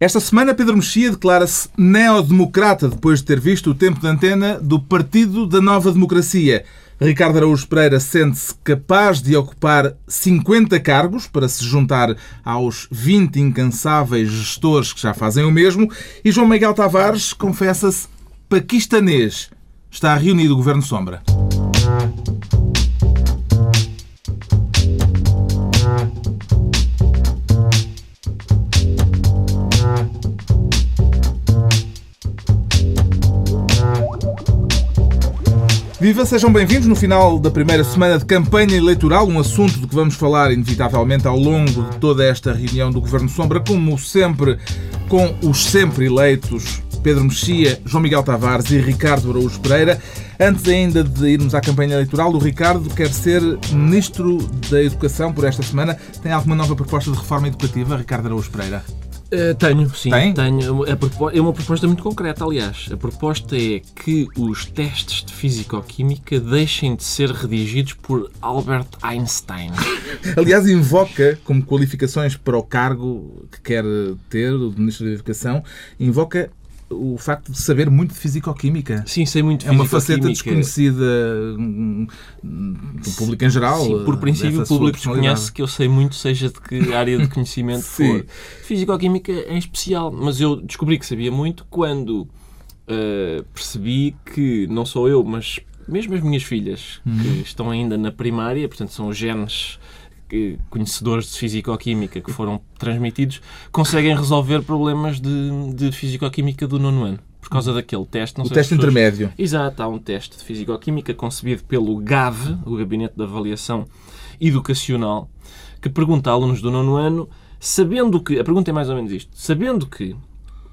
Esta semana, Pedro Mexia declara-se neodemocrata depois de ter visto o tempo de antena do Partido da Nova Democracia. Ricardo Araújo Pereira sente-se capaz de ocupar 50 cargos para se juntar aos 20 incansáveis gestores que já fazem o mesmo. E João Miguel Tavares confessa-se paquistanês. Está reunido o Governo Sombra. Viva, sejam bem-vindos no final da primeira semana de campanha eleitoral, um assunto de que vamos falar inevitavelmente ao longo de toda esta reunião do Governo Sombra, como sempre, com os sempre eleitos Pedro Mexia, João Miguel Tavares e Ricardo Araújo Pereira. Antes ainda de irmos à campanha eleitoral, o Ricardo quer ser Ministro da Educação por esta semana. Tem alguma nova proposta de reforma educativa, Ricardo Araújo Pereira? Uh, tenho, sim. Tem? Tenho. É uma proposta muito concreta, aliás. A proposta é que os testes de Físico-Química deixem de ser redigidos por Albert Einstein. aliás, invoca como qualificações para o cargo que quer ter, o Ministro da Educação, invoca o facto de saber muito de fisicoquímica. Sim, sei muito de É uma faceta desconhecida hum, do público em geral. Sim, por princípio o público desconhece que eu sei muito, seja de que área de conhecimento for. Fisicoquímica em especial, mas eu descobri que sabia muito quando uh, percebi que não sou eu, mas mesmo as minhas filhas, hum. que estão ainda na primária, portanto são genes conhecedores de fisicoquímica que foram transmitidos conseguem resolver problemas de, de fisicoquímica do nono ano por causa daquele teste. o teste pessoas... intermédio. Exato, há um teste de fisicoquímica concebido pelo GAV, o Gabinete de Avaliação Educacional, que pergunta a alunos do nono ano, sabendo que, a pergunta é mais ou menos isto, sabendo que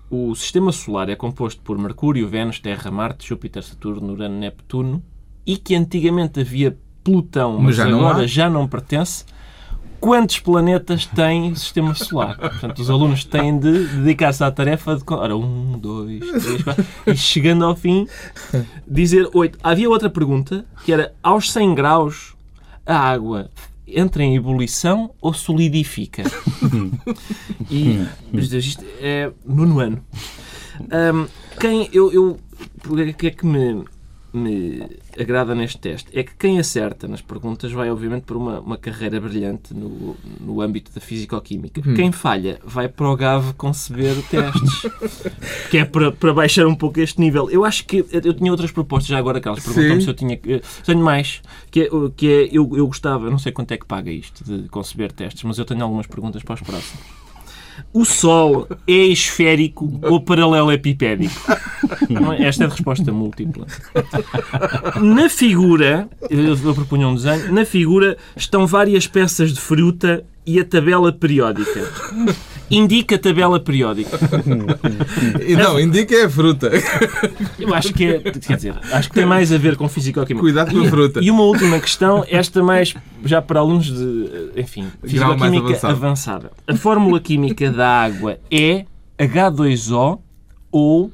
o sistema solar é composto por Mercúrio, Vênus, Terra, Marte, Júpiter, Saturno, Urano, Neptuno e que antigamente havia Plutão, mas, mas já agora não já não pertence, quantos planetas tem o sistema solar. Portanto, os alunos têm de dedicar-se à tarefa de. Ora, um, dois, três, quatro. E chegando ao fim, dizer oito. Havia outra pergunta que era: aos 100 graus, a água entra em ebulição ou solidifica? e isto é no ano. Um, quem eu, eu. O que é que me me agrada neste teste é que quem acerta nas perguntas vai, obviamente, para uma, uma carreira brilhante no, no âmbito da físico-química. Hum. Quem falha vai para o GAV conceber testes, que é para, para baixar um pouco este nível. Eu acho que eu tinha outras propostas já agora, Carlos. Perguntou-me se eu tinha. Tenho mais, que é, que é eu, eu gostava, não sei quanto é que paga isto de conceber testes, mas eu tenho algumas perguntas para os próximos. O Sol é esférico ou paralelepipédico? Esta é a resposta múltipla. Na figura, eu propunha um desenho, na figura estão várias peças de fruta e a tabela periódica. Indica a tabela periódica. Não, indica é a fruta. Eu acho que é, quer dizer, acho que tem mais a ver com físico-química. Cuidado com a fruta. E uma última questão, esta mais já para alunos de, enfim, físico-química avançada. A fórmula química da água é H2O ou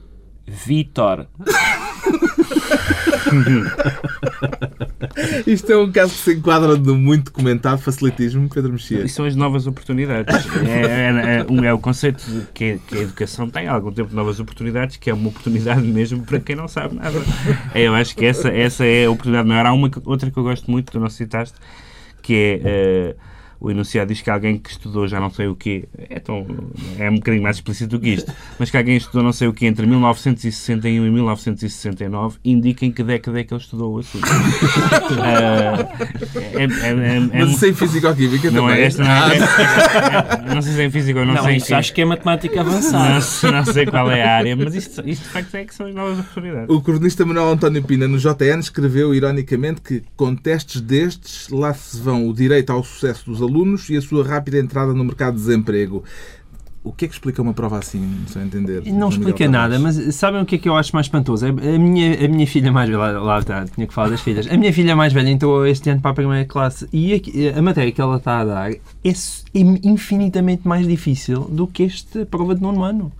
Vitor. Isto é um caso que se enquadra no muito comentado facilitismo, Pedro Mexia. E são as novas oportunidades. É, é, é, é o conceito que, que, a educação tem há algum tempo de novas oportunidades, que é uma oportunidade mesmo para quem não sabe nada. É, eu acho que essa, essa é a oportunidade maior. Há uma outra que eu gosto muito, que não citaste, que é. Uh, o enunciado diz que alguém que estudou já não sei o quê, é, tão, é um bocadinho mais explícito do que isto, mas que alguém estudou não sei o quê entre 1961 e 1969 indica em que década é que ele estudou o assunto. uh, é, é, é, mas sem físico-química não também. É esta, não, é, é, não sei se é em físico ou não, não sei. Isso acho que é matemática avançada. Não, não, sei qual é a área, mas isto, isto de facto é que são as novas oportunidades. O cronista Manuel António Pina, no JN, escreveu ironicamente que com testes destes lá se vão o direito ao sucesso dos alunos alunos e a sua rápida entrada no mercado de desemprego. O que é que explica uma prova assim, sem entender? Não explica nada, mas sabem o que é que eu acho mais espantoso? A minha, a minha filha mais velha, lá, lá está, tinha que falar das filhas. A minha filha mais velha entrou este ano para a primeira classe e a, a matéria que ela está a dar é, é infinitamente mais difícil do que esta prova de nono ano.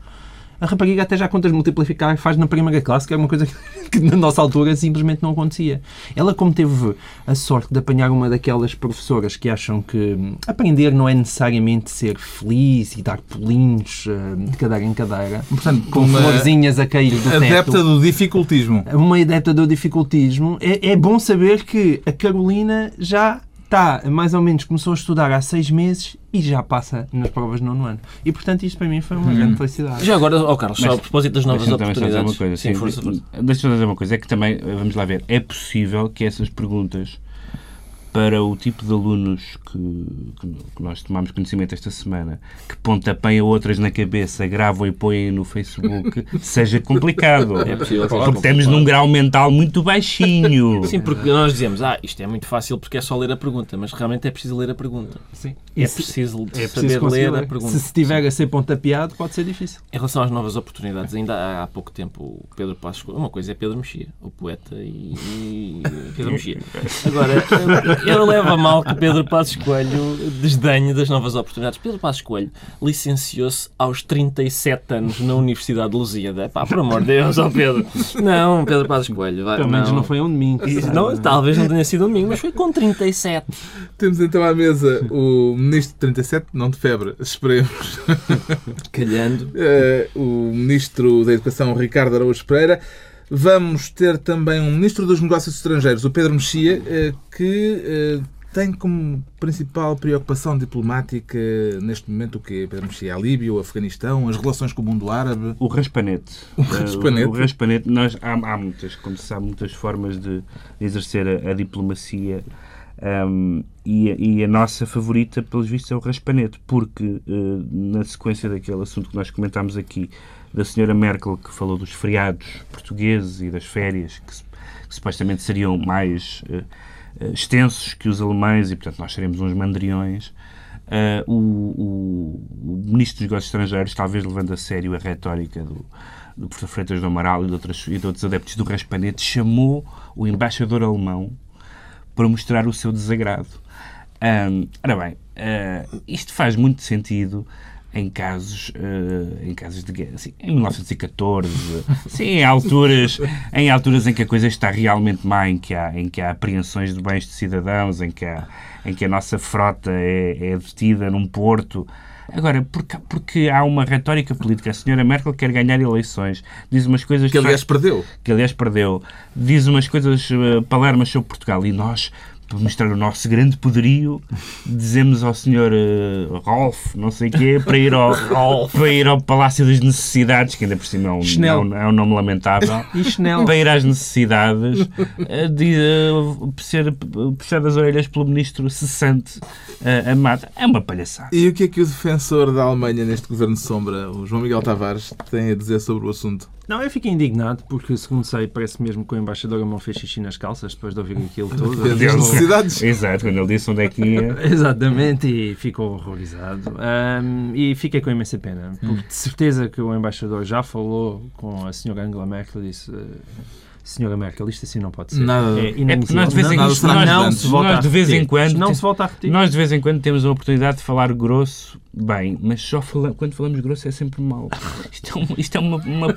A rapariga até já contas multiplicar faz na primeira classe, que é uma coisa que na nossa altura simplesmente não acontecia. Ela, como teve a sorte de apanhar uma daquelas professoras que acham que hum, aprender não é necessariamente ser feliz e dar pulinhos hum, de cadeira em cadeira, portanto, com florzinhas a cair do teto. Adepta do dificultismo. Uma adepta do dificultismo. É, é bom saber que a Carolina já está, mais ou menos, começou a estudar há seis meses e já passa nas provas de nono ano. E, portanto, isto para mim foi uma grande felicidade. Já agora, ó Carlos, só a propósito das novas oportunidades. uma coisa. Sim, sim, força, força. Deixa-me dizer uma coisa. É que também, vamos lá ver, é possível que essas perguntas para o tipo de alunos que, que- nós tomamos conhecimento esta semana, que pontapeiam outras na cabeça, gravam e põem no Facebook, seja complicado. É possível. Porque estamos num grau mental muito baixinho. Sim, porque nós dizemos, ah, isto é muito fácil porque é só ler a pergunta, mas realmente é preciso ler a pergunta. Sim. É se- preciso, é saber preciso conseguir ler a ler. pergunta. Se estiver a ser pontapeado, pode ser difícil. Em relação às novas oportunidades, ainda há, há pouco tempo o Pedro Passos uma coisa é Pedro Mexia, o poeta e, e Pedro Mexia. Agora, ele leva a mal que Pedro Passos Coelho desdenhe das novas oportunidades. Pedro Passos Coelho licenciou-se aos 37 anos na Universidade de Lusíada. Pá, por amor de Deus, ó Pedro. Não, Pedro Passos Coelho. Vai, Pelo menos não, foi um domingo. Não, talvez não tenha sido um domingo, mas foi com 37. Temos então à mesa o Ministro de 37, não de febre, esperemos. Calhando. Eh, o Ministro da Educação, Ricardo Araújo Pereira. Vamos ter também um Ministro dos Negócios Estrangeiros, o Pedro Mexia, eh, que eh, tem como principal preocupação diplomática neste momento o quê? Pedro Mexia, a Líbia, o Afeganistão, as relações com o mundo árabe. O raspanete. O raspanete. Uh, O, raspanete, nós, há, há muitas, como se sabe, muitas formas de exercer a, a diplomacia. um, e, a- e a nossa favorita, pelos vistos, é o raspanete, porque uh, na sequência daquele assunto que nós comentámos aqui, da senhora Merkel, que falou dos feriados portugueses e das férias, que, que supostamente seriam mais uh, uh, extensos que os alemães, e portanto nós seremos uns mandriões, Uh, o, o- o Ministro dos Negócios Estrangeiros, talvez levando a sério a retórica do, do professor Freitas do Amaral e de, outras, e de outros adeptos do Raspanete, chamou o embaixador alemão para mostrar o seu desagrado. Ahm, ora bem, ah, isto faz muito sentido em casos, ah, em casos de guerra, assim, em 1914, sim, em alturas, em alturas em que a coisa está realmente má, em que há, em que há apreensões de bens de cidadãos, em que, há, em que a nossa frota é, é detida num porto. Agora, porque, porque há uma retórica política, a senhora Merkel quer ganhar eleições, diz umas coisas Que aliás perdeu. que aliás perdeu, diz umas coisas uh, palermas sobre Portugal e nós, mostrar o nosso grande poderio, dizemos ao senhor uh, Rolf, não sei o quê, para ir, ao, para ir ao Palácio das Necessidades, que ainda por cima é um, é um, é um nome lamentável, E para ir às necessidades, uh, de, uh, ser puxar as orelhas pelo ministro cessante uh, Amado. É uma palhaçada. E o que é que o defensor da Alemanha neste governo de sombra, o João Miguel Tavares, tem a dizer sobre o assunto? Não, eu fiquei indignado porque, segundo sei, parece mesmo que o embaixador alemão fez xixi nas calças depois de ouvir aquilo tudo. Deus. necessidades. Exato, quando ele disse onde é que ia. Exatamente, e ficou horrorizado. Ahm, e fiquei com imensa pena, porque de certeza que o embaixador já falou com a senhora Angela Merkel e disse: eh, Senhora Merkel, isto assim não pode ser. Nada. É É nós de vez em nós, nós de vez em quando Não se volta a repetir. Nós de vez em quando temos a oportunidade de falar grosso, bem, mas só fala- quando falamos grosso é sempre mau. Isto é, uma, isto é uma, uma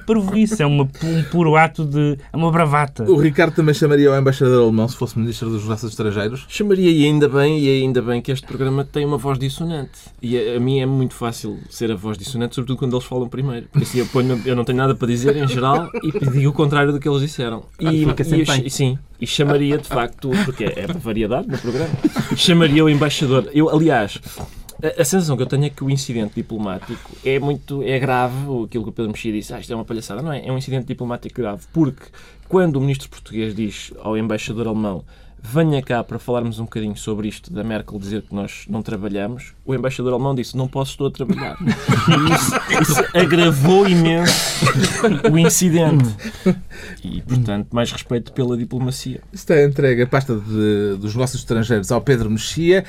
é uma, um puro ato de. é uma bravata. O Ricardo também chamaria o embaixador alemão se fosse Ministro dos Negócios Estrangeiros. Chamaria e ainda bem, e ainda bem que este programa tem uma voz dissonante. E a, a mim é muito fácil ser a voz dissonante, sobretudo quando eles falam primeiro. Porque assim eu, ponho, eu não tenho nada para dizer em geral e digo o contrário do que eles disseram. E, fica e ch- sim, e chamaria de facto, porque é variedade no programa, chamaria o embaixador. Eu, aliás. A, a sensação que eu tenho é que o incidente diplomático é muito é grave, aquilo que o Pedro Mexia disse, ah, isto é uma palhaçada, não é? É um incidente diplomático grave, porque quando o ministro português diz ao embaixador alemão venha cá para falarmos um bocadinho sobre isto da Merkel dizer que nós não trabalhamos, o embaixador alemão disse não posso, estou a trabalhar. E isso, isso agravou imenso o incidente. E, portanto, mais respeito pela diplomacia. Está entregue a pasta de- dos negócios estrangeiros ao Pedro Mexia.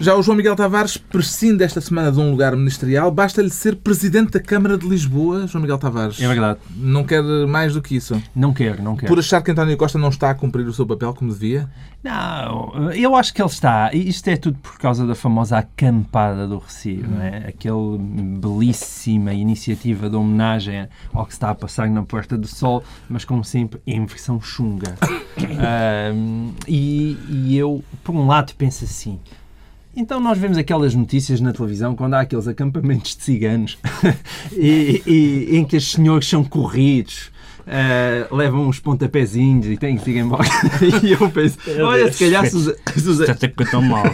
Já o João Miguel Tavares prescinde esta semana de um lugar ministerial. Basta-lhe ser presidente da Câmara de Lisboa, João Miguel Tavares. É verdade. Não quer mais do que isso. Não quero, não quero. Por achar que António Costa não está a cumprir o seu papel como devia? Não, eu acho que ele está. Isto é tudo por causa da famosa acampada do Recio, não é? Aquela belíssima iniciativa de homenagem ao que está a passar na Porta do Sol, mas como sempre em versão chunga. Ahm, e, e eu, por um lado, penso assim. Então nós vemos aquelas notícias na televisão quando há aqueles acampamentos de ciganos e, e- em que os senhores são corridos, ah, levam uns pontapézinhos e têm que ir embora. E eu penso, olha, se calhar se se os- Está até tão mal.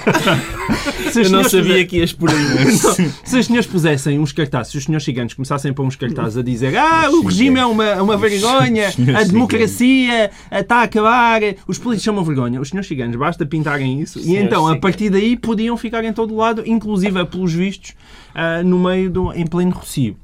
Eu não senhores sabia puser- que ias por aí. Não, se os senhores pusessem uns cartazes, se os senhores ciganos começassem a pôr uns cartazes a dizer ah, o regime é uma, uma vergonha, a democracia está a acabar, os políticos são uma vergonha, os senhores ciganos basta pintarem isso e então a partir daí podiam ficar em todo lado, inclusive pelos vistos, ah, no meio do, em pleno Rocio.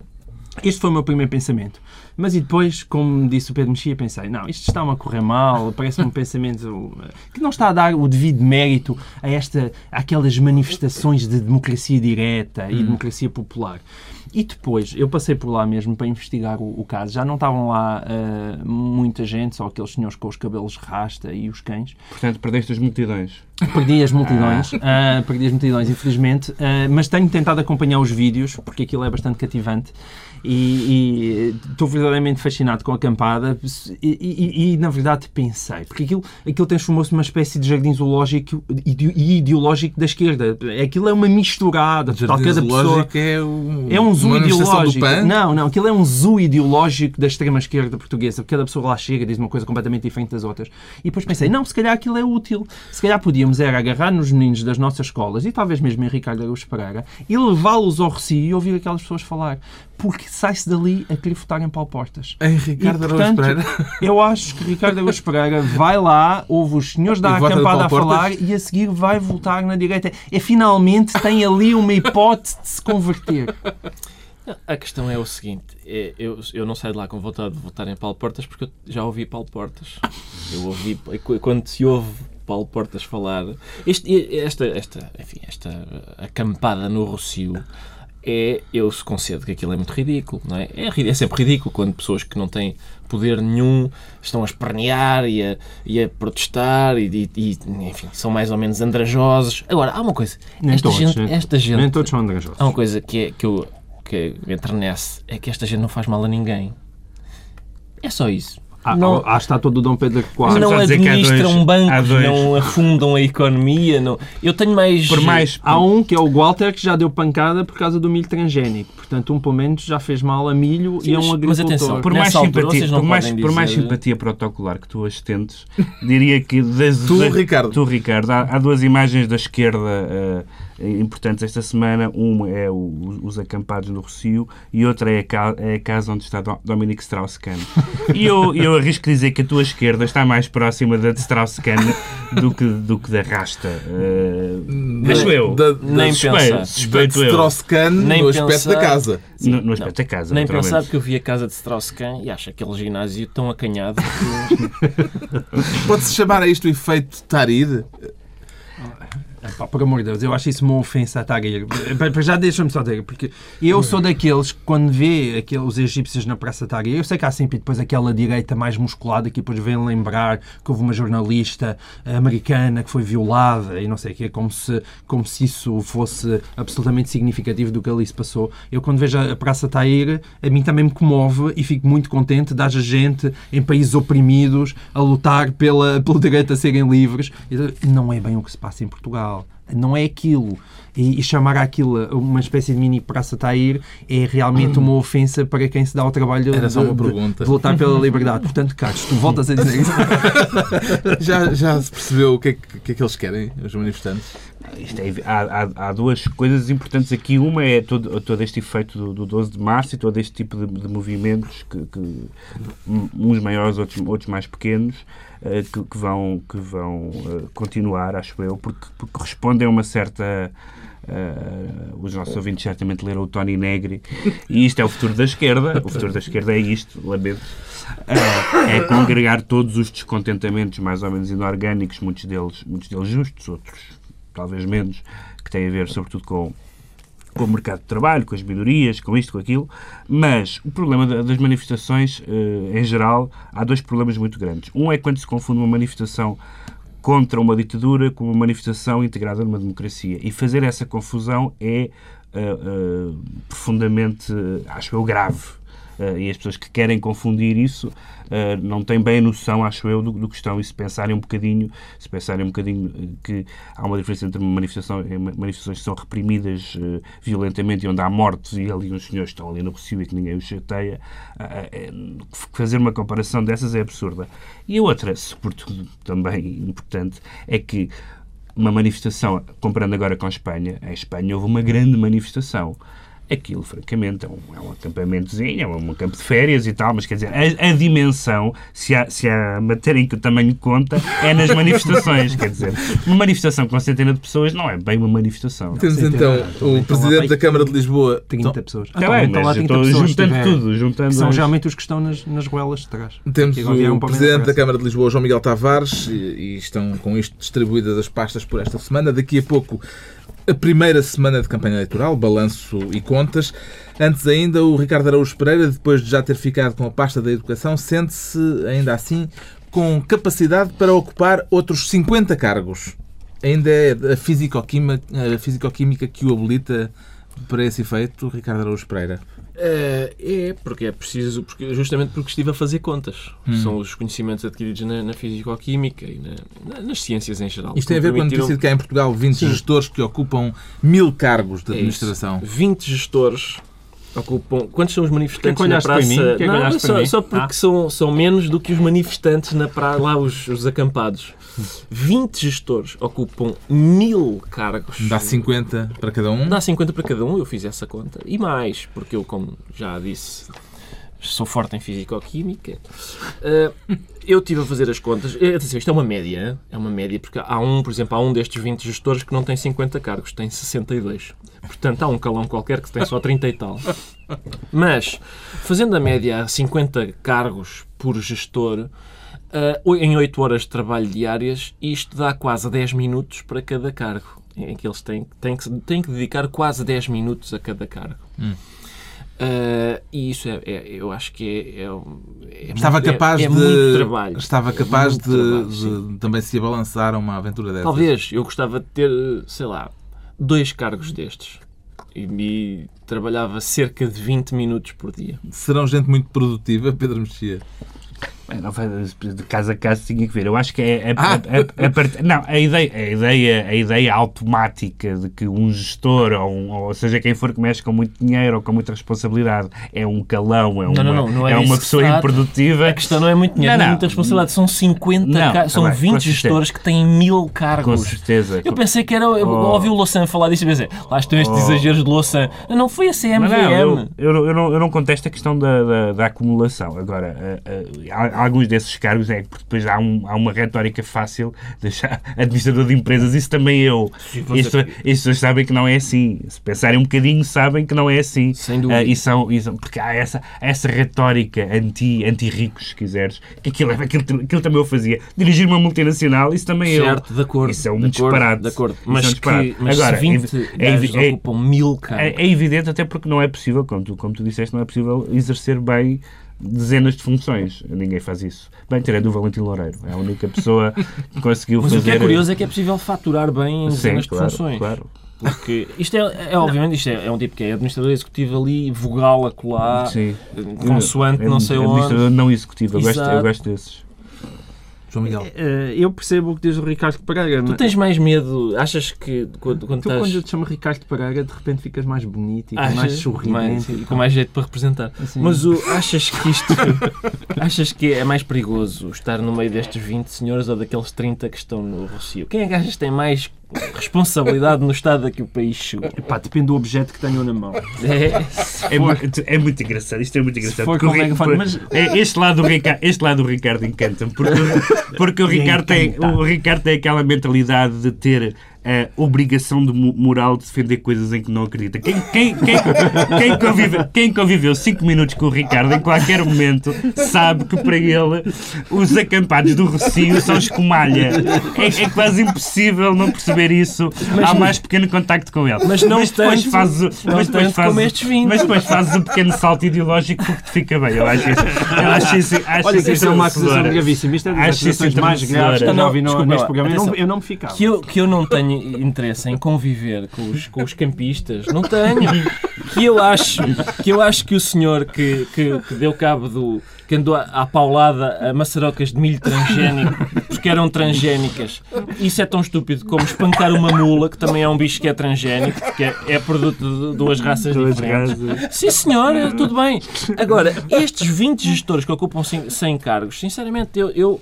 Este foi o meu primeiro pensamento. Mas e depois, como disse o Pedro Mexia, pensei, não, isto está-me a correr mal, parece-me um pensamento eh, que não está a dar o devido mérito a esta, àquelas manifestações de democracia direta e democracia popular. E depois, eu passei por lá mesmo para investigar o, o caso. Já não estavam lá eh, muita gente, só aqueles senhores com os cabelos rasta e os cães. Portanto, perdeste as multidões. Perdi as multidões, ah, perdi as multidões, infelizmente, ah, mas tenho tentado acompanhar os vídeos, porque aquilo é bastante cativante e, e estou verdadeiramente fascinado com a acampada e, e- e, na verdade pensei, porque aquilo, aquilo transformou-se numa espécie de jardim zoológico e ideológico da esquerda. Aquilo é uma misturada, total, cada pessoa... É, um, É um zoo ideológico. Não, não, aquilo é um zoo ideológico da extrema-esquerda portuguesa. Cada pessoa lá chega e diz uma coisa completamente diferente das outras. E depois pensei, não, se calhar aquilo é útil. Se calhar podíamos era agarrar nos meninos das nossas escolas e talvez mesmo em Ricardo Araújo Pereira e levá-los ao Recio e ouvir aquelas pessoas falar. Porque sai-se dali a querer votar em Paulo Portas. Em Ricardo E, Araújo portanto, Pereira. Eu acho que Ricardo Araújo Pereira vai lá, ouve os senhores da E acampada a falar Portas? e a seguir vai votar na direita. E finalmente tem ali uma hipótese de se converter. A questão é o seguinte: é, eu, eu não saio de lá com vontade de votar em Paulo Portas porque eu já ouvi Paulo Portas. Eu ouvi, quando se ouve Paulo Portas falar. Este, esta, esta, enfim, esta acampada no Rocio é. Eu se concedo que aquilo é muito ridículo, não é? É, é sempre ridículo quando pessoas que não têm poder nenhum estão a espernear e a, e a protestar e, e- e, enfim, são mais ou menos andrajosos. Agora, há uma coisa. Nem esta todos, gente, nem- esta gente Nem todos são andrajosos. Há uma coisa que, é, que, eu, que me enternece, é que esta gente não faz mal a ninguém. É só isso. Ah, não- ah, está todo o Dom Pedro IV. Mas não só dizer que há administram dois- há bancos, não afundam a economia. Não... Eu tenho mais... Por mais. Há um que é o Walter que já deu pancada por causa do milho transgénico. Portanto, um pelo menos já fez mal a milho Sim, e é mas- um mas agricultor. atenção, Por mais, altura, simpatia, vocês não por, mais, por mais dizer- simpatia protocolar que tu astentes, diria que das, Tu, Ricardo. tu, Ricardo, há, há duas imagens da esquerda eh, importantes esta semana. Uma é o- os acampados no Rocio e outra é a, ca- é a casa onde está Dom- Dominique Strauss-Kahn. E eu, eu arrisco dizer que a tua esquerda está mais próxima da de Strauss-Kahn do que, do que da Rasta. Eh, acho eu. Da, da, Nem suspeito, pensar. suspeito. Strauss-Kahn Nem no aspecto pensar. da casa. No, no aspecto da casa, Nem pensar que eu vi a casa de Strauss-Kahn e acho aquele ginásio tão acanhado que... Pode-se chamar a isto o efeito Tarir? Epá, por amor de Deus, eu acho isso uma ofensa a Tahrir. Já deixa-me só dizer, porque eu sou daqueles que quando vê aqueles, os egípcios na Praça Tahrir, eu sei que há sempre depois aquela direita mais musculada que depois vem lembrar que houve uma jornalista americana que foi violada e não sei o quê, como se, como se isso fosse absolutamente significativo do que ali se passou. Eu quando vejo a Praça Tahrir, a mim também me comove e fico muito contente de haja gente em países oprimidos a lutar pela, pelo direito a serem livres. Não é bem o que se passa em Portugal. well Não é aquilo. E, e chamar aquilo uma espécie de mini Praça Tahrir é realmente uma ofensa para quem se dá ao trabalho Era de, só uma de- pergunta. de lutar pela liberdade. Portanto, Carlos, tu voltas a dizer isso. Já, já se percebeu o que é que, o que é que eles querem, os manifestantes? Isto é- há, há- há duas coisas importantes aqui. Uma é todo, todo este efeito do, do 12 de março e todo este tipo de, de movimentos, que, que- uns maiores, outros, outros mais pequenos, eh, que, que vão, que vão eh, continuar, acho eu, porque, porque respondem a uma certa. eh, os nossos ouvintes certamente leram o Tony Negri e isto é o futuro da esquerda. O futuro da esquerda é isto, lamento. Eh, é congregar todos os descontentamentos mais ou menos inorgânicos, muitos deles, muitos deles justos, outros talvez menos, que tem a ver sobretudo com com o mercado de trabalho, com as minorias, com isto, com aquilo, mas o problema das manifestações, eh, em geral, há dois problemas muito grandes. Um é quando se confunde uma manifestação contra uma ditadura com uma manifestação integrada numa democracia. E fazer essa confusão é uh, uh, profundamente, acho eu, grave. Uh, e as pessoas que querem confundir isso uh, não têm bem noção, acho eu, do, do, que estão. E se pensarem um bocadinho, se pensarem um bocadinho que há uma diferença entre uma manifestação, manifestações que são reprimidas uh, violentamente e onde há mortes e ali uns senhores estão ali no Recio e que ninguém os chateia, fazer uma comparação dessas é absurda. E a outra, sobretudo também importante, é que uma manifestação, comparando agora com a Espanha, em Espanha houve uma grande manifestação aquilo, francamente, é um, é um acampamentozinho, é um campo de férias e tal, mas quer dizer, a, a dimensão, se há, se há matéria em que o tamanho conta, é nas manifestações. quer dizer, uma manifestação com centena de pessoas não é bem uma manifestação. Temos então o Presidente da Câmara de Lisboa. 30 então, pessoas. Ah, bem, então, lá 30 pessoas juntando tudo. Juntando são as... geralmente os que estão nas, nas goelas de trás. Temos o Presidente da Câmara de Lisboa, João Miguel Tavares, e, e estão com isto distribuídas as pastas por esta semana. Daqui a pouco a primeira semana de campanha eleitoral, balanço e contas. Antes ainda, o Ricardo Araújo Pereira, depois de já ter ficado com a pasta da educação, sente-se ainda assim com capacidade para ocupar outros 50 cargos. Ainda é a físico-química físico que o habilita para esse efeito, Ricardo Araújo Pereira? Uh, é, porque é preciso, porque, justamente porque estive a fazer contas. Hum. São os conhecimentos adquiridos na, na físico-química e na, na, nas ciências em geral. Isto tem a ver com a notícia de que há em Portugal 20 Sim. gestores que ocupam mil cargos de é administração. Isso. 20 gestores ocupam. Quantos são os manifestantes que é que na praça? Para mim? não, só, só, porque ah. são, são menos do que os manifestantes na praça, lá os, os acampados. 20 gestores ocupam mil cargos. Dá 50 para cada um? Dá 50 para cada um, eu fiz essa conta. E mais, porque eu, como já disse, sou forte em físico-química. Uh, eu estive a fazer as contas. Eh, atenção, isto é uma média. É uma média, porque há um, por exemplo, há um destes 20 gestores que não tem 50 cargos, tem 62. Portanto, há um calão qualquer que tem só 30 e tal. Mas, fazendo a média a 50 cargos por gestor, uh, em 8 horas de trabalho diárias, isto dá quase 10 minutos para cada cargo. Em que eles têm, têm, que, têm que dedicar quase 10 minutos a cada cargo. Hum. Uh, e isso é, é, eu acho que é, é, é estava muito, capaz é, de muito trabalho. estava capaz de, trabalho, de também se abalançar a uma aventura dessas. Talvez eu gostava de ter, sei lá, dois cargos destes e, e trabalhava cerca de 20 minutos por dia. Serão gente muito produtiva, Pedro Mexia? Não de casa a casa tinha que ver. Eu acho que é a, ah. a, a, part... não, a ideia, a ideia, a ideia automática de que um gestor ou, um, ou seja quem for que mexe com muito dinheiro ou com muita responsabilidade é um calão, é uma, não, não, não é, é uma pessoa improdutiva. A questão não é muito dinheiro, não, é muita responsabilidade. São 50, ca... são 20 gestores que têm mil cargos. Com certeza. Eu pensei que era. Eu oh. ouvi o Louçan falar disso e pensei, lá estão estes oh. exageros de Louçan. Não foi a CMVM. Não, eu, eu, eu, não, eu não contesto a questão da, da, da acumulação. Agora, uh, uh, alguns desses cargos é porque depois há, um, há uma retórica fácil de achar administrador de empresas, isso também eu. Isso, as pessoas sabem que não é assim. Se pensarem um bocadinho, sabem que não é assim. Sem dúvida. Uh, e são, e são, porque há essa, essa retórica anti, anti-ricos, se quiseres, que aquilo, aquilo, aquilo também eu fazia. Dirigir uma multinacional, isso também certo, eu. Certo, de acordo. Isso é um de disparate. De acordo. Mas, é um que, mas Agora, 20 é, é, ocupam mil cargos. É, é evidente, até porque não é possível, como tu, como tu disseste, não é possível exercer bem dezenas de funções. Ninguém faz isso. Bem, tirando o Valentim Loureiro. É a única pessoa que conseguiu Mas fazer... o que é curioso é que é possível faturar bem em dezenas Sim, claro, de funções. claro. Porque isto é, é obviamente, isto é, é, um tipo que é administrador executivo ali, vogal a colar, Sim. consoante, é, não sei onde. Administrador não executivo, eu gosto, eu gosto desses. João Miguel? Eh, eu percebo o que diz o Ricardo Pereira. Tu tens mais medo, achas que quando, quando tu, estás... quando eu te chamo Ricardo Pereira, de repente ficas mais bonito e achas, mais sorridente. e com mais jeito para representar. Assim. Mas o, achas que isto. achas que é mais perigoso estar no meio destes 20 senhores ou daqueles 30 que estão no Rocio? Quem é que achas que tem mais responsabilidade no estado a que o país chegou. Epá, depende do objeto que tenham na mão. É, é, muito, é muito engraçado, isto é muito engraçado. Porque o, for, mas... É, este, lado do Ricardo, este lado do Ricardo encanta-me, porque, porque o, Ricardo tem, o Ricardo tem aquela mentalidade de ter a obrigação de moral de defender coisas em que não acredita. Quem, quem, quem, quem, convive, quem conviveu 5 minutos com o Ricardo em qualquer momento sabe que para ele os acampados do Rocio são escumalha. É, é quase impossível não perceber isso mas, há mais pequeno contacto com ele. Mas não mas depois tanto, faz, não mas depois. Mas fazes um pequeno salto ideológico porque te fica bem. Eu acho isso. Eu acho isso, acho Olha, isso, isso é uma acusação gravíssima. Isto é das acusações mais graves que eu não vi neste programa. Eu não, eu não me ficava. Que eu, que eu não tenho interesse em conviver com os, com os campistas. Não tenho. Que eu acho que, eu acho que o senhor que, que, que deu cabo do. que andou à paulada a maçarocas de milho transgénico porque eram transgénicas. Isso é tão estúpido como espancar uma mula, que também é um bicho que é transgénico, porque é, é produto de duas raças duas diferentes. Raças. Sim, senhor, tudo bem. Agora, estes 20 gestores que ocupam 100 cargos, sinceramente, eu, eu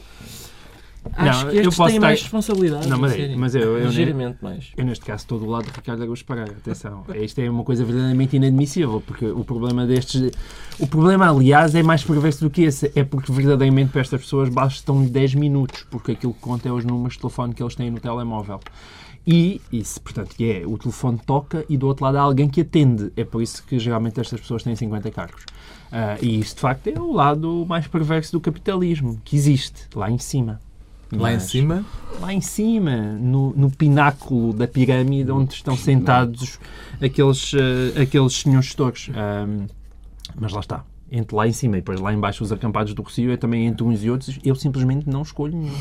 Acho não, que eu posso têm mais responsabilidade. Não, mas, é, mas eu, eu, ligeiramente eu, mais. Eu, neste caso, estou do lado de Ricardo Araújo Pereira. Atenção, isto é uma coisa verdadeiramente inadmissível, porque o problema destes. O problema, aliás, é mais perverso do que esse. É porque verdadeiramente para estas pessoas bastam 10 minutos, porque aquilo que conta é os números de telefone que eles têm no telemóvel. E isso, portanto, é o telefone toca e do outro lado há alguém que atende. É por isso que geralmente estas pessoas têm 50 cargos. Uh, e isso, de facto, é o lado mais perverso do capitalismo que existe lá em cima. Lá em cima? Lá em cima, no, no pináculo da pirâmide onde estão sentados aqueles, uh, aqueles senhores gestores. Um, mas lá está. Entre lá em cima e depois lá embaixo os acampados do Rocio é também entre uns e outros. Eu simplesmente não escolho nenhum.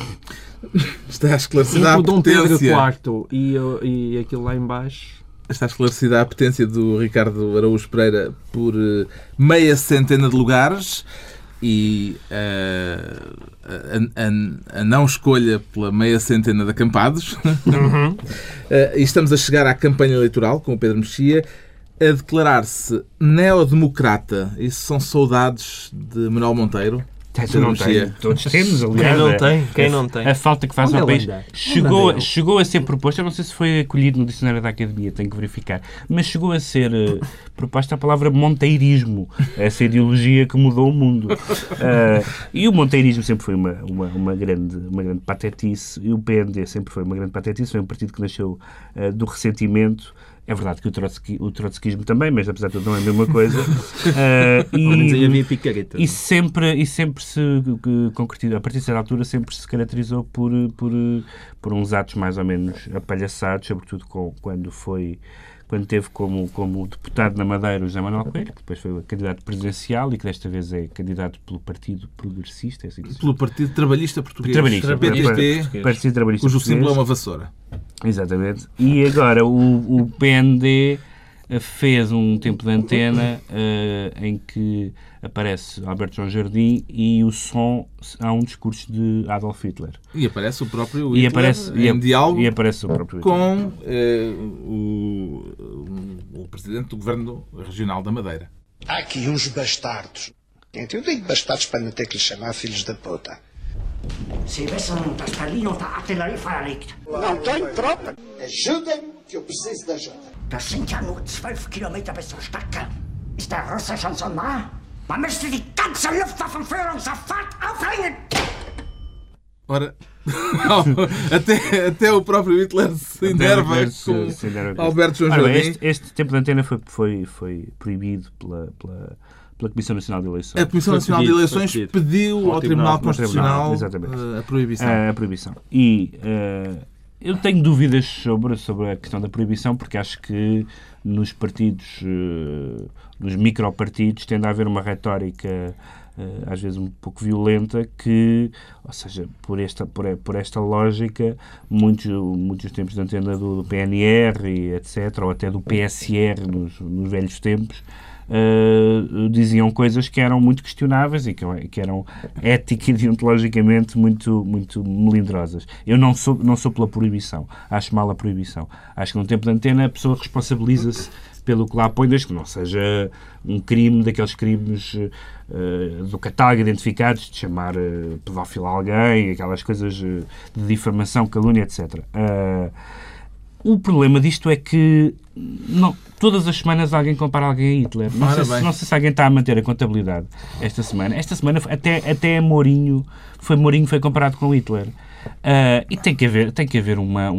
Está esclarecida a Dom Pedro IV e, e aquilo lá embaixo está esclarecida a apetência do Ricardo Araújo Pereira por uh, meia centena de lugares e uh, a, a, a, não escolha pela meia centena de acampados. Uhum. uh, e estamos a chegar à campanha eleitoral com o Pedro Mexia a declarar-se neodemocrata. Isso são saudades de Manuel Monteiro? Não tem. Todos temos, aliás. Quem não tem? Quem não tem? A falta que faz ao país. Chegou, chegou a ser proposta, eu não sei se foi acolhido no dicionário da Academia, tenho que verificar, mas chegou a ser uh, proposta a palavra monteirismo, essa ideologia que mudou o mundo. Uh, e o monteirismo sempre foi uma, uma, uma, grande, uma grande patetice, e o PND sempre foi uma grande patetice, foi um partido que nasceu uh, do ressentimento é verdade que o, o trotskismo também, mas apesar de tudo não é a mesma coisa. uh, e, havia picareta. E sempre, e sempre se concretizou, a partir dessa altura, sempre se caracterizou por, por, por uns atos mais ou menos apalhaçados, sobretudo com, quando foi quando teve como, como deputado na Madeira o José Manuel Coelho, que depois foi candidato presidencial e que desta vez é candidato pelo Partido Progressista. É assim pelo Partido Trabalhista Português. Trabalhista. PTT, Partido Trabalhista cujo símbolo é uma vassoura. Exatamente. E agora o, o PND fez um tempo de antena uh, em que aparece Alberto João Jardim e o som há um discurso de Adolf Hitler. E aparece o próprio Hitler e aparece, em e, diálogo e aparece o próprio com uh, o, o presidente do Governo Regional da Madeira. Há aqui uns bastardos. Eu digo bastardos para não ter que lhes chamar filhos da puta Se tivesse um da artilharia verlegt. Não tenho tropa. Ajudem-me, que eu preciso de ajuda. Das sind ja nur zwölf Kilometer bis zur Stadtkern. Ist der Russe schon so nah? Man müsste die ganze Luftwaffenführung sofort aufhängen. Ora, até, até o próprio Hitler se enerva com se, Alberto João Jardim. Este, este tempo de antena foi, foi, foi proibido pela, pela pela Comissão Nacional de Eleições. A Comissão Nacional pedido, de Eleições pediu ao, Tribunal, Tribunal Constitucional Tribunal, eh, a proibição. A, a proibição. E uh, eu tenho dúvidas sobre, sobre a questão da proibição, porque acho que nos partidos, uh, nos micropartidos, tende a haver uma retórica Uh, às vezes um pouco violenta, que, ou seja, por esta, por, por esta lógica, muitos, muitos tempos de antena do, do PNR, e etc., ou até do PSR nos, nos velhos tempos, uh, diziam coisas que eram muito questionáveis e que, que eram ética e deontologicamente muito, muito melindrosas. Eu não sou, não sou pela proibição. Acho mal a proibição. Acho que no tempo de antena a pessoa responsabiliza-se pelo que lá põe, desde que não seja um crime daqueles crimes uh, do catálogo identificados, de chamar uh, pedófilo a alguém, aquelas coisas uh, de difamação, calúnia, etc. Uh, o problema disto é que não, todas as semanas alguém compara alguém a Hitler. Não, sei, se, não sei se alguém está a manter a contabilidade esta semana. Esta semana até, até Mourinho foi, Mourinho foi comparado com Hitler. Ah, e tem que haver, tem que haver uma, um,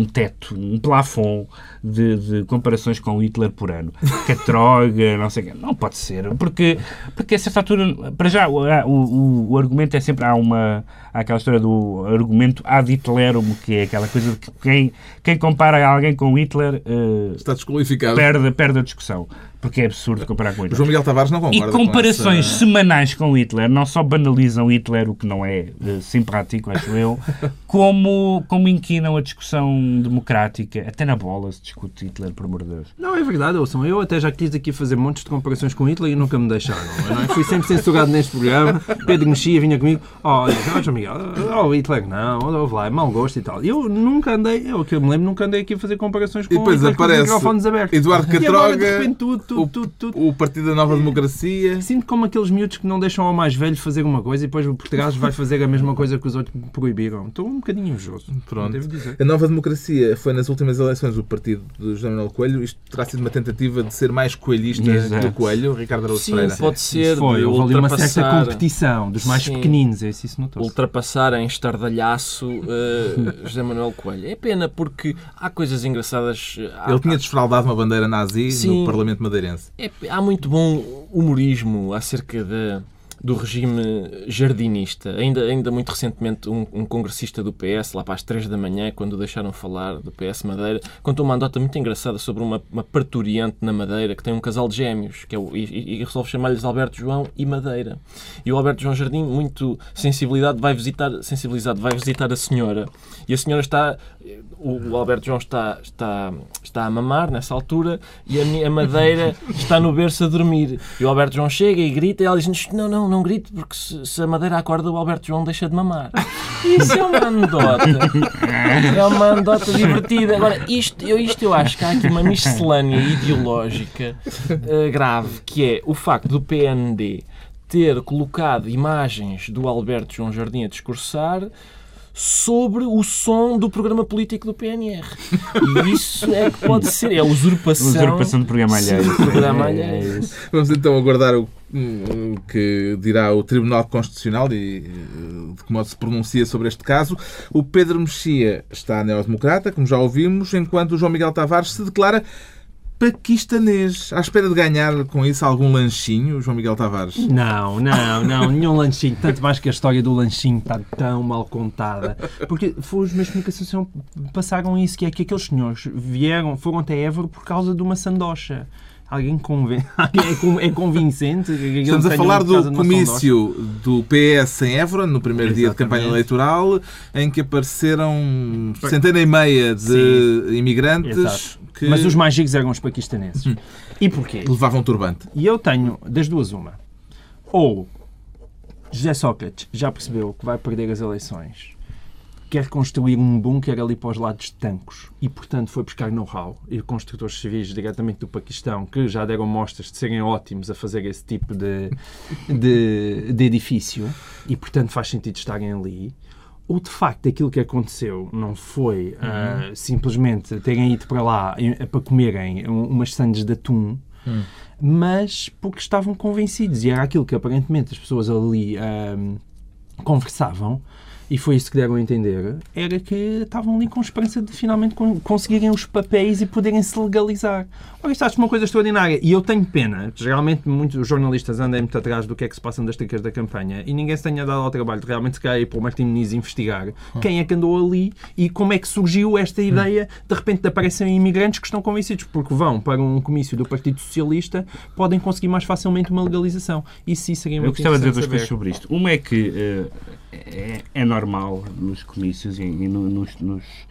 um- teto, um plafond de, de comparações com Hitler por ano. Catroga, não sei o quê. Não pode ser, porque, porque a certa altura, para já, o, o, o argumento é sempre, há uma, há aquela história do argumento ad Hitlerum, que é aquela coisa de que quem, quem compara alguém com Hitler eh, Está desqualificado. perde, perde a discussão, porque é absurdo comparar com Hitler. João Miguel Tavares não E concorda com comparações essa- semanais com Hitler não só banalizam Hitler, o que não é eh, simpático, acho eu, como, como inquinam a discussão democrática. Até na bola se discute Hitler, por amor de Deus. Não, é verdade, ouçam. Eu até já quis aqui fazer montes de comparações com Hitler e nunca me deixaram. É? Fui sempre censurado neste programa. Pedro Mexia vinha comigo. Oh, oh João Miguel, oh, Hitler não, ouve lá, é mau gosto e tal. Eu nunca andei, eu que eu me lembro, nunca andei aqui a fazer comparações com E depois Hitler com os aparece microfones abertos. Eduardo E agora, de Catroga, repente, tudo, tudo, o- tudo, tudo. O Partido da Nova Democracia. Sinto como aqueles miúdos que não deixam ao mais velho fazer uma coisa e depois o Portugal vai fazer a mesma coisa que os outros proibiram. Estou um bocadinho invejoso. Pronto. Devo dizer. A Nova Democracia foi nas últimas eleições o partido de José Manuel Coelho. Isto terá sido uma tentativa de ser mais coelhista Exato. que o Coelho, Ricardo Araújo Sim, pode ser Foi, houve ali uma certa competição dos mais Sim. pequeninos, é isso que se notou. Ultrapassar em estardalhaço eh, José Manuel Coelho. É pena porque há coisas engraçadas. eh, há- Ele tinha desfraldado uma bandeira nazi Sim. no Parlamento madeirense. É- há muito bom humorismo acerca da- do regime jardinista. Ainda, ainda muito recentemente, um, um congressista do PS, lá para as 3 da manhã, quando deixaram falar do PS Madeira, contou uma anedota muito engraçada sobre uma, uma parturiente na Madeira que tem um casal de gêmeos que é o, e, e- resolve chamar-lhes Alberto João e Madeira. E o Alberto João Jardim, muito sensibilidade, vai visitar, sensibilizado, vai visitar a senhora. E a senhora está. O, o Alberto João está, está, está a mamar nessa altura e a, a Madeira está no berço a dormir. E o Alberto João chega e grita e ela diz: Não, não, não grite, porque se, se a Madeira acorda, o Alberto João deixa de mamar. Isso é uma anedota. É uma anedota divertida. Agora, isto eu, isto eu acho que há aqui uma miscelânea ideológica eh, grave, que é o facto do PND ter colocado imagens do Alberto João Jardim a discursar sobre o som do programa político do PNR. E isso é que pode ser, é a usurpação, Usurpação do programa alheio. programa alheio. é. Vamos então aguardar o o que dirá o Tribunal Constitucional e eh, de que modo se pronuncia sobre este caso. O Pedro Mexia está neodemocrata, como já ouvimos, enquanto o João Miguel Tavares se declara paquistanês, à espera de ganhar com isso algum lanchinho, João Miguel Tavares. Não, não, não, nenhum lanchinho. Tanto mais que a história do lanchinho está tão mal contada. Porque foi os comunicação que passaram isso, que é que aqueles senhores vieram, foram até Évora por causa de uma sandocha. Alguém, conven... Alguém é, é convincente? Estamos a falar do comício do PS em Évora, no primeiro dia de campanha Exatamente. eleitoral, em que apareceram centena e meia de imigrantes Exato. que Mas os mais ricos eram os paquistaneses. E porquê? levavam turbante. E eu tenho das duas uma. Ou José Sócrates já percebeu que vai perder as eleições, quer construir um bunker ali para os lados de Tancos. E, portanto, foi buscar know-how e construtores civis diretamente do Paquistão que já deram mostras de serem ótimos a fazer esse tipo de, de, de edifício. E, portanto, faz sentido estarem ali. Ou de facto aquilo que aconteceu não foi ah, simplesmente terem ido para lá eh, para comerem um- umas sandes de atum, mas porque estavam convencidos. E era aquilo que aparentemente as pessoas ali ahm, conversavam e foi isso que deram a entender, era que estavam ali com esperança de finalmente con- conseguirem os papéis e poderem se legalizar. Ora, isto acho uma coisa extraordinária e eu tenho pena, geralmente muitos jornalistas andam muito atrás do que é que se passa nas tricas da campanha e ninguém se tenha dado ao trabalho de realmente se calhar ir para o Martim Muniz investigar quem é que andou ali e como é que surgiu esta ideia de repente de aparecerem imigrantes que estão convencidos porque vão para um comício do Partido Socialista podem conseguir mais facilmente uma legalização. Isso sim seria Eu muito gostava de dizer duas coisas sobre isto. Uma é que eh, é, é normal nos comícios e, e no- nos, nos-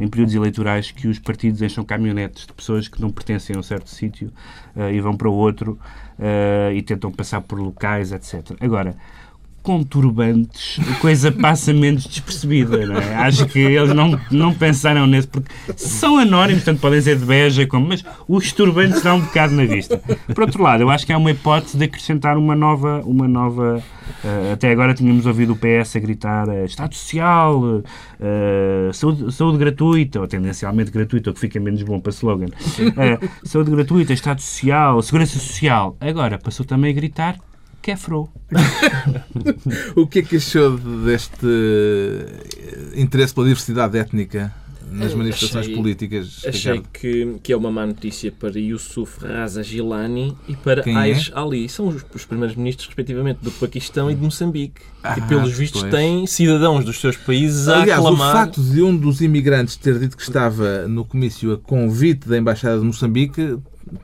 em períodos eleitorais que os partidos encham caminhonetes de pessoas que não pertencem a um certo sítio eh, e vão para outro eh, e tentam passar por locais, etc. Agora, com turbantes, a coisa passa menos despercebida, não é? Acho que eles não, não pensaram nesse, porque são anónimos, tanto podem ser de beja, como, mas os turbantes dão um bocado na vista. Por outro lado, eu acho que há uma hipótese de acrescentar uma nova, uma nova uh, até agora tínhamos ouvido o PS a gritar uh, Estado Social, uh, saúde, saúde gratuita, ou tendencialmente gratuita, o que fica menos bom para slogan. saúde gratuita, Estado Social, Segurança Social. Agora passou também a gritar que é fro. o que é que achou deste interesse pela diversidade étnica nas manifestações achei, políticas? Achei que, que é uma má notícia para Yusuf Raza Gilani e para Quem Aish é? Ali. São os, os primeiros ministros, respectivamente, do Paquistão e de Moçambique. Ah, que, pelos vistos, pois. têm cidadãos dos seus países a Aliás, aclamar... o facto de um dos imigrantes ter dito que estava no comício a convite da Embaixada de Moçambique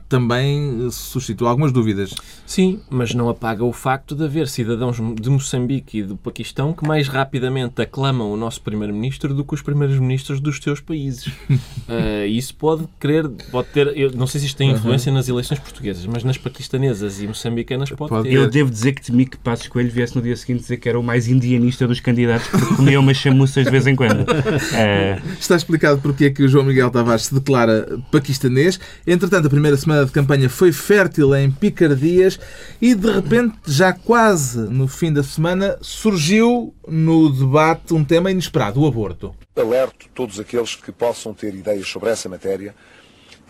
também suscitou algumas dúvidas. Sim, mas não apaga o facto de haver cidadãos de Moçambique e do Paquistão que mais rapidamente aclamam o nosso primeiro-ministro do que os primeiros ministros dos seus países. uh, isso pode querer, pode ter, eu não sei se isto tem influência uhum. nas eleições portuguesas, mas nas paquistanesas e moçambicanas pode, pode ter. Eu devo dizer que temi que Passos Coelho viesse no dia seguinte dizer que era o mais indianista dos candidatos porque comia umas chamuças de vez em quando. Uh... Está explicado porque é que o João Miguel Tavares se declara paquistanês. Entretanto, a primeira semana de campanha foi fértil em picardias e, de repente, já quase no fim da semana, surgiu no debate um tema inesperado, o aborto. Alerto todos aqueles que possam ter ideias sobre essa matéria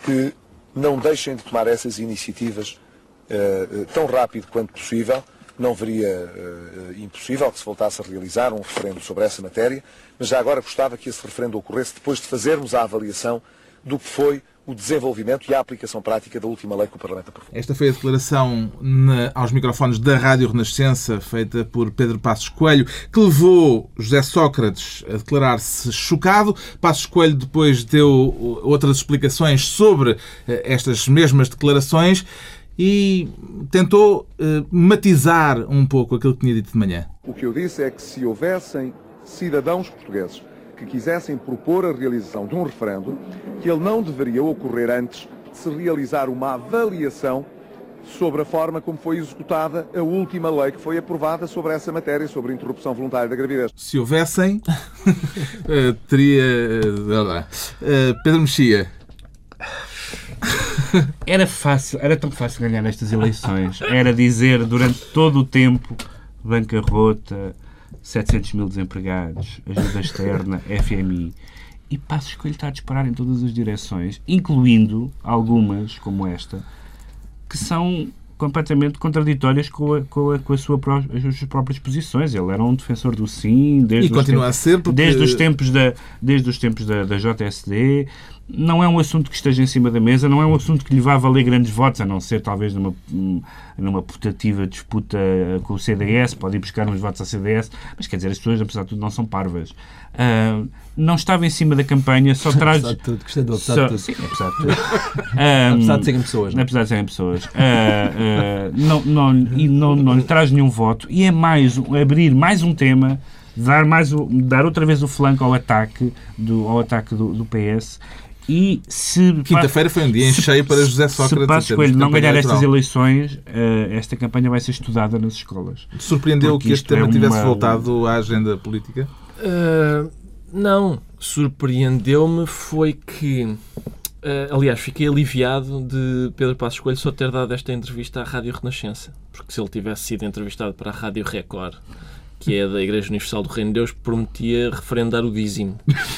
que não deixem de tomar essas iniciativas uh, tão rápido quanto possível. Não veria uh, impossível que se voltasse a realizar um referendo sobre essa matéria, mas já agora gostava que esse referendo ocorresse depois de fazermos a avaliação do que foi o desenvolvimento e a aplicação prática da última lei que o Parlamento aprovou. Esta foi a declaração na, aos microfones da Rádio Renascença, feita por Pedro Passos Coelho, que levou José Sócrates a declarar-se chocado. Passos Coelho depois deu outras explicações sobre eh, estas mesmas declarações e tentou eh, matizar um pouco aquilo que tinha dito de manhã. O que eu disse é que se houvessem cidadãos portugueses que quisessem propor a realização de um referendo, que ele não deveria ocorrer antes de se realizar uma avaliação sobre a forma como foi executada a última lei que foi aprovada sobre essa matéria, sobre a interrupção voluntária da gravidez. Se houvessem, uh, teria. Uh, uh, Pedro Mexia. Era fácil, era tão fácil ganhar nestas eleições. Era dizer durante todo o tempo bancarrota, 700 mil desempregados, ajuda externa, FMI. E Passos Coelho está a disparar em todas as direções, incluindo algumas, como esta, que são completamente contraditórias com, a, com, a, com a sua, as suas próprias posições. Ele era um defensor do sim desde, e continua tempos, a ser porque... desde os tempos, da, desde os tempos da, da JSD. Não é um assunto que esteja em cima da mesa, não é um assunto que lhe vá valer grandes votos, a não ser talvez numa, numa putativa disputa com o CDS, pode ir buscar uns votos ao CDS, mas quer dizer, as pessoas, apesar de tudo, não são parvas. Uh, não estava em cima da campanha, só traz. apesar de tudo, gostei do apesar só, de tudo. Sim, apesar de tudo. Um, apesar de serem pessoas. Não? É? Apesar de serem pessoas. Uh, uh, não, não, e não, não lhe traz nenhum voto. E é mais abrir mais um tema, dar, mais, dar outra vez o flanco ao ataque do, ao ataque do, do PS e se. Quinta-feira foi um dia em cheio para José Sócrates. Se Passos Coelho não ganhar estas eleições, uh, esta campanha vai ser estudada nas escolas. Surpreendeu que este tema é tivesse voltado à agenda política? Uh, não. Surpreendeu-me foi que. Uh, aliás, fiquei aliviado de Pedro Passos Coelho só ter dado esta entrevista à Rádio Renascença. Porque se ele tivesse sido entrevistado para a Rádio Record que é da Igreja Universal do Reino de Deus, prometia referendar o dízimo.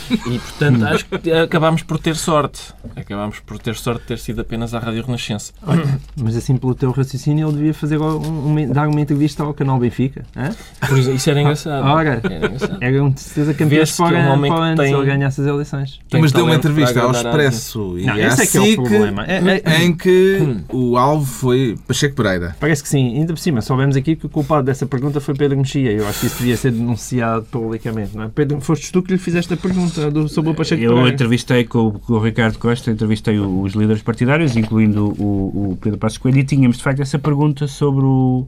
E, portanto, acho que acabámos por ter sorte. Acabámos por ter sorte de ter sido apenas à Rádio Renascença. Mas assim, pelo teu raciocínio, ele devia fazer um, um, dar uma entrevista ao canal Benfica. Por isso, isso era engraçado. Ora, era, engraçado. era um de certeza campeões para, um para antes tem... ele ganhasse as eleições. Mas deu uma entrevista ao Expresso e não, esse é que é o problema. É, é, em que hum. o alvo foi Pacheco Pereira. Parece que sim. Ainda por cima, soubemos aqui que o culpado dessa pergunta foi Pedro Mexia. Eu acho que isso devia ser denunciado publicamente, não é? Pedro, foste tu que lhe fizeste a pergunta do, sobre o Pacheco Eu entrevistei com, com, o Ricardo Costa, entrevistei os líderes partidários, incluindo o, o Pedro Passos Coelho, e tínhamos, de facto, essa pergunta sobre o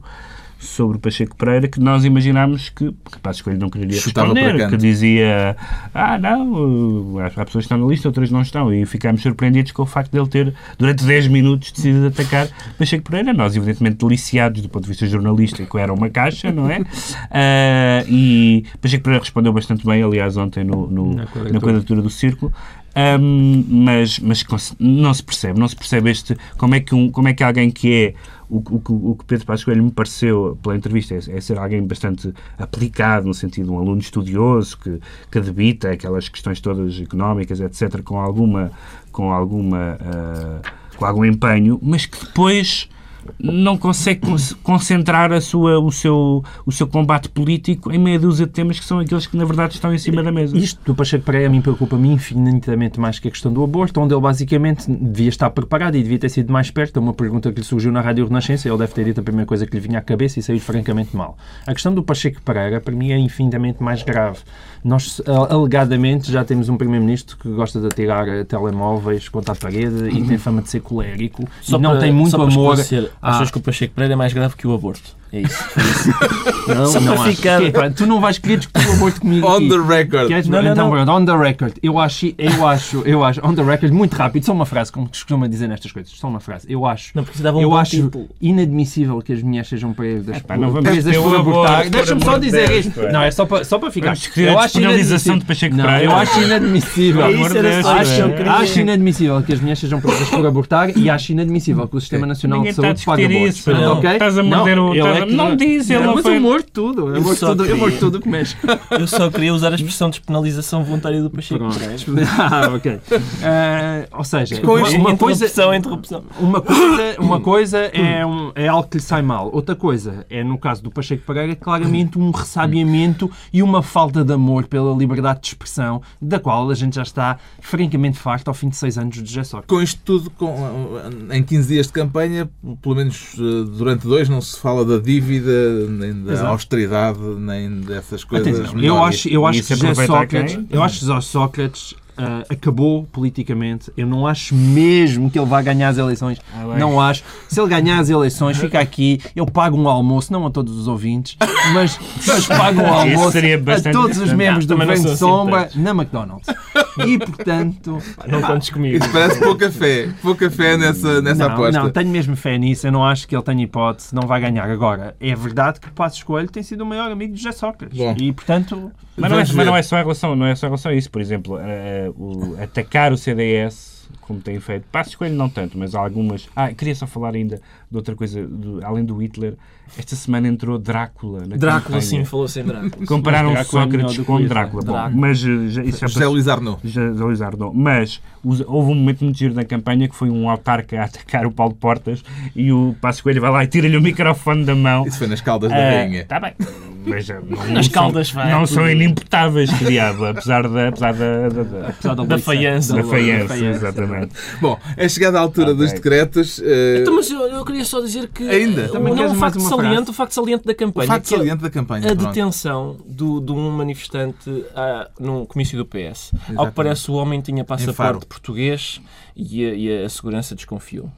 sobre o Pacheco Pereira que nós imaginámos que, que Passos Coelho não queria Chutava responder, que dizia ah, não, há pessoas que estão na lista, outras não estão. E ficámos surpreendidos com o facto de ele ter, durante 10 minutos, decidido atacar Pacheco Pereira. Nós, evidentemente, deliciados do ponto de vista jornalístico, era uma caixa, não é? Ah, e Pacheco Pereira respondeu bastante bem, aliás, ontem no, no- Na na, quadratura. do círculo. Ahm, mas mas não se percebe, não se percebe este, como, é que um, como é que alguém que é o, o, o que Pedro Passos Coelho me pareceu pela entrevista é, é ser alguém bastante aplicado, no sentido de um aluno estudioso que, que debita aquelas questões todas económicas, etc., com alguma, com alguma, ah, com algum empenho, mas que depois não consegue con- concentrar a sua, o, seu, o seu combate político em meia dúzia de temas que são aqueles que na verdade estão em cima da mesa. Isto do Pacheco Pereira a mim preocupa-me infinitamente mais que a questão do aborto, onde ele basicamente devia estar preparado e devia ter sido mais perto. É uma pergunta que lhe surgiu na Rádio Renascença, ele deve ter dito a primeira coisa que lhe vinha à cabeça e saiu francamente mal. A questão do Pacheco Pereira, para mim, é infinitamente mais grave. Nós, alegadamente, já temos um Primeiro-Ministro que gosta de atirar eh, telemóveis contra a parede e tem fama de ser colérico Só e não para- tem muito amor. Achas que o Pacheco Pereira é mais grave que o aborto? É isso. Foi isso. Não, Só não acho. ficar- é, tu não vais querer discutir o aborto comigo On aqui. the record. Queres- Não, não, então, não. on the record. Eu acho, eu acho, eu acho, on the record, muito rápido, só uma frase, como se costuma dizer nestas coisas, só uma frase. Eu acho, Não, porque se dava um eu acho título. inadmissível que as mulheres sejam presas, por, não vamos presas por abortar. Deixa-me só dizer Deus, isto. pá. Não, é só para, só para ficar. Eu acho inadmissível- de Pacheco Não, eu acho inadmissível. É isso, era acho, inadmissível que as mulheres sejam presas por abortar e acho inadmissível que o Sistema Nacional Ninguém de a Saúde pague abortos. Estás a morder o- a- é não diz, ele Não, não mas foi- eu tudo. Eu Eu mordo só tudo, eu queria- mordo tudo o que mexe. Eu só queria usar a expressão despenalização voluntária do Pacheco Pronto. Ah, ok. Ah, ou seja, uma, uma coisa, interrupção, interrupção. uma coisa, uma coisa é, um- é algo que lhe sai mal. Outra coisa é, no caso do Pacheco Pereira, claramente um ressabiamento e uma falta de amor pela liberdade de expressão, da qual a gente já está francamente farto ao fim de seis anos de Sócrates. Com isto tudo, com- em 15 dias de campanha, pelo menos eh, durante dois, não se fala da dívida, nem da Exato. austeridade, nem dessas coisas. Atenção, eu acho, eu acho que Sócrates, quem? eu acho que José Sócrates ah, acabou politicamente. Eu não acho mesmo que ele vá ganhar as eleições. Ah, não acho. Se ele ganhar as eleições, fica aqui. Eu pago um almoço, não a todos os ouvintes, mas, mas pago um almoço seria a bastante todos os membros do não Governo de sou assim Sombra na McDonald's. E portanto. Não contes comigo. Isso parece pouca fé. Pouca fé nessa, nessa não, aposta. não, tenho mesmo fé nisso. Eu não acho que ele tenha hipótese, não vai ganhar. Agora, é verdade que Passos Coelho tem sido o maior amigo de José Sócrates. Bom. E portanto. Mas não, é, mas não é só em relação, não é só em relação a isso. Por exemplo, eh, o, atacar o CDS, como tem feito, Passos Coelho não tanto, mas há algumas. Ah, queria só falar ainda de outra coisa, do- além do Hitler. Esta semana entrou Drácula. Na Drácula, campanha. sim, falou-se em Drácula. Compararam Drácula é Sócrates que com Hitler. Drácula. Bom, Drácula. mas eh, já, isso já José passou- Luís Arnaud. José Luís Arnaud. Mas os- houve um momento muito giro na campanha que foi um autarca a atacar o Paulo Portas e o Passos Coelho vai lá e tira-lhe o microfone da mão. Isso foi nas caldas da Ah, rainha. Tá bem. Mas, eh, não, Nas são- caldas vai, Não são inimputáveis, que diabo, apesar da. Apesar da, da, da, apesar Da faiança. da da faiança, exatamente. Bom, é chegada a altura dos Ok. decretos. eh, Então, mas eu, eu queria só dizer que. Ainda? Não, Também não o mais facto saliente, o facto saliente da o campanha. facto que é saliente da campanha. a pronto. detenção do, de um manifestante ah, num comício do PS. Ao Exatamente. que parece, o homem tinha passaporte português e a, e a segurança desconfiou.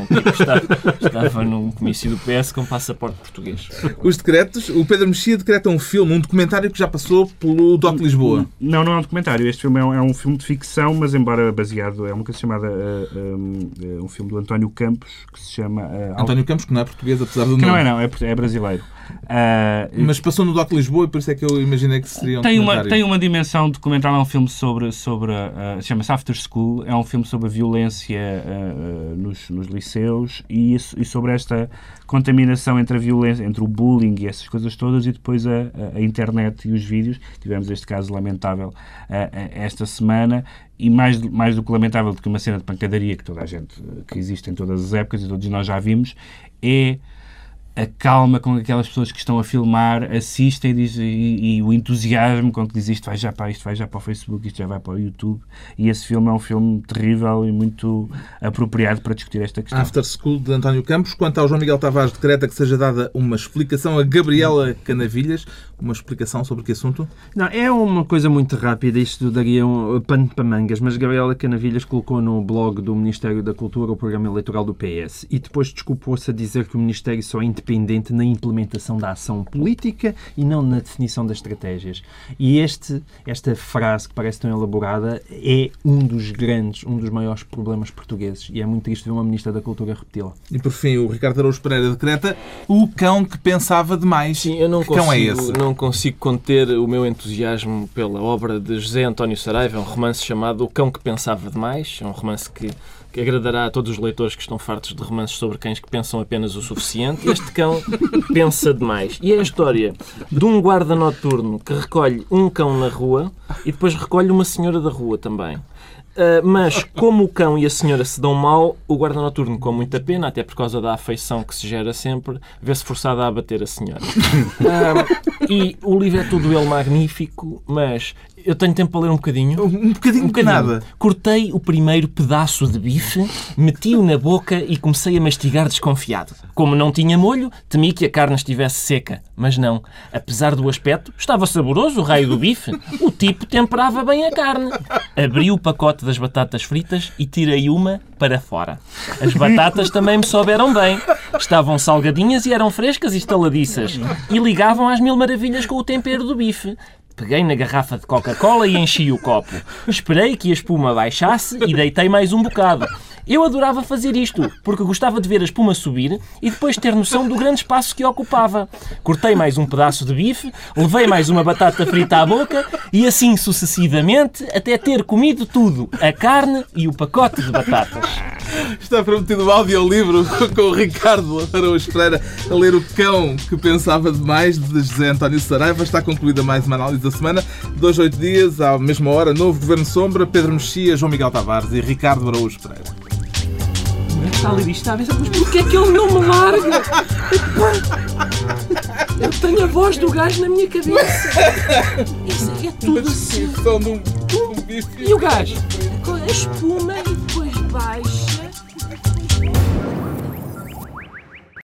Um que estava, estava num comício do PS com passaporte português. Os decretos, o Pedro Mexia decreta um filme, um documentário que já passou pelo Doc Lisboa. Não, não é um documentário. Este filme é um, é um filme de ficção, mas embora baseado. É uma coisa chamada. eh, um, eh, um filme do António Campos que se chama. eh, António Campos, que não é português, apesar do Que não nome. é, não, é, é brasileiro. Ah, Mas passou no Doc Lisboa e por isso é que eu imaginei que seria um tem uma, documentário. tem uma dimensão documental, é um filme sobre, sobre a- chama-se After School, é um filme sobre a violência ah, nos, nos liceus e, e sobre esta contaminação entre a violência, entre o bullying e essas coisas todas e depois a, a- internet e os vídeos. Tivemos este caso lamentável ah, esta semana e mais, mais do que lamentável do que uma cena de pancadaria que toda a gente, que existe em todas as épocas e todos nós já vimos, é a calma com que aquelas pessoas que estão a filmar assistem e, diz- e- e o entusiasmo com que diz isto vai já para isto vai já para o Facebook, isto já vai para o YouTube e esse filme é um filme terrível e muito apropriado para discutir esta questão. After School de António Campos. Quanto ao João Miguel Tavares, decreta que seja dada uma explicação a Gabriela Canavilhas. Uma explicação sobre que assunto? Não, é uma coisa muito rápida, isto daria um pano para mangas, mas Gabriela Canavilhas colocou no blog do Ministério da Cultura o programa eleitoral do PS e depois desculpou-se a dizer que o Ministério só é independente independente na implementação da ação política e não na definição das estratégias. E este, esta frase, que parece tão elaborada, é um dos grandes, um dos maiores problemas portugueses. E é muito triste ver uma Ministra da Cultura repeti-la. E por fim, o Ricardo Araújo Pereira decreta o cão que pensava demais. Sim, eu não que cão é consigo, esse? não consigo conter o meu entusiasmo pela obra de José António Saraiva, é um romance chamado O Cão que Pensava Demais, é um romance que, que agradará a todos os leitores que estão fartos de romances sobre cães que pensam apenas o suficiente. Este cão pensa demais. E é a história de um guarda noturno que recolhe um cão na rua e depois recolhe uma senhora da rua também. Uh, mas, como o cão e a senhora se dão mal, o guarda noturno, com muita pena, até por causa da afeição que se gera sempre, vê-se forçado a abater a senhora. Uh, e o livro é todo ele magnífico, mas eu tenho tempo para ler um bocadinho. Um bocadinho de nada. Cortei o primeiro pedaço de bife, meti-o na boca e comecei a mastigar desconfiado. Como não tinha molho, temi que a carne estivesse seca. Mas não. Apesar do aspecto, estava saboroso o raio do bife. O tipo temperava bem a carne. Abri o pacote das batatas fritas e tirei uma para fora. As batatas também me souberam bem. Estavam salgadinhas e eram frescas e estaladiças. E ligavam às mil maravilhas com o tempero do bife. Peguei na garrafa de Coca-Cola e enchi o copo. Esperei que a espuma baixasse e deitei mais um bocado. Eu adorava fazer isto, porque gostava de ver a espuma subir e depois ter noção do grande espaço que ocupava. Cortei mais um pedaço de bife, levei mais uma batata frita à boca e assim sucessivamente até ter comido tudo, a carne e o pacote de batatas. Está prometido um audiolivro com o Ricardo Araújo Pereira a ler O Cão que Pensava Demais, de José António Saraiva. Está concluída mais uma análise da semana. Dois, oito dias, à mesma hora, novo Governo Sombra, Pedro Mexia, João Miguel Tavares e Ricardo Araújo Pereira. Está ali está a pensar, mas porquê é que ele não me larga? Eu tenho a voz do gajo na minha cabeça. Isso é tudo assim. De um, de um. E o gajo? Com a espuma e depois baixa.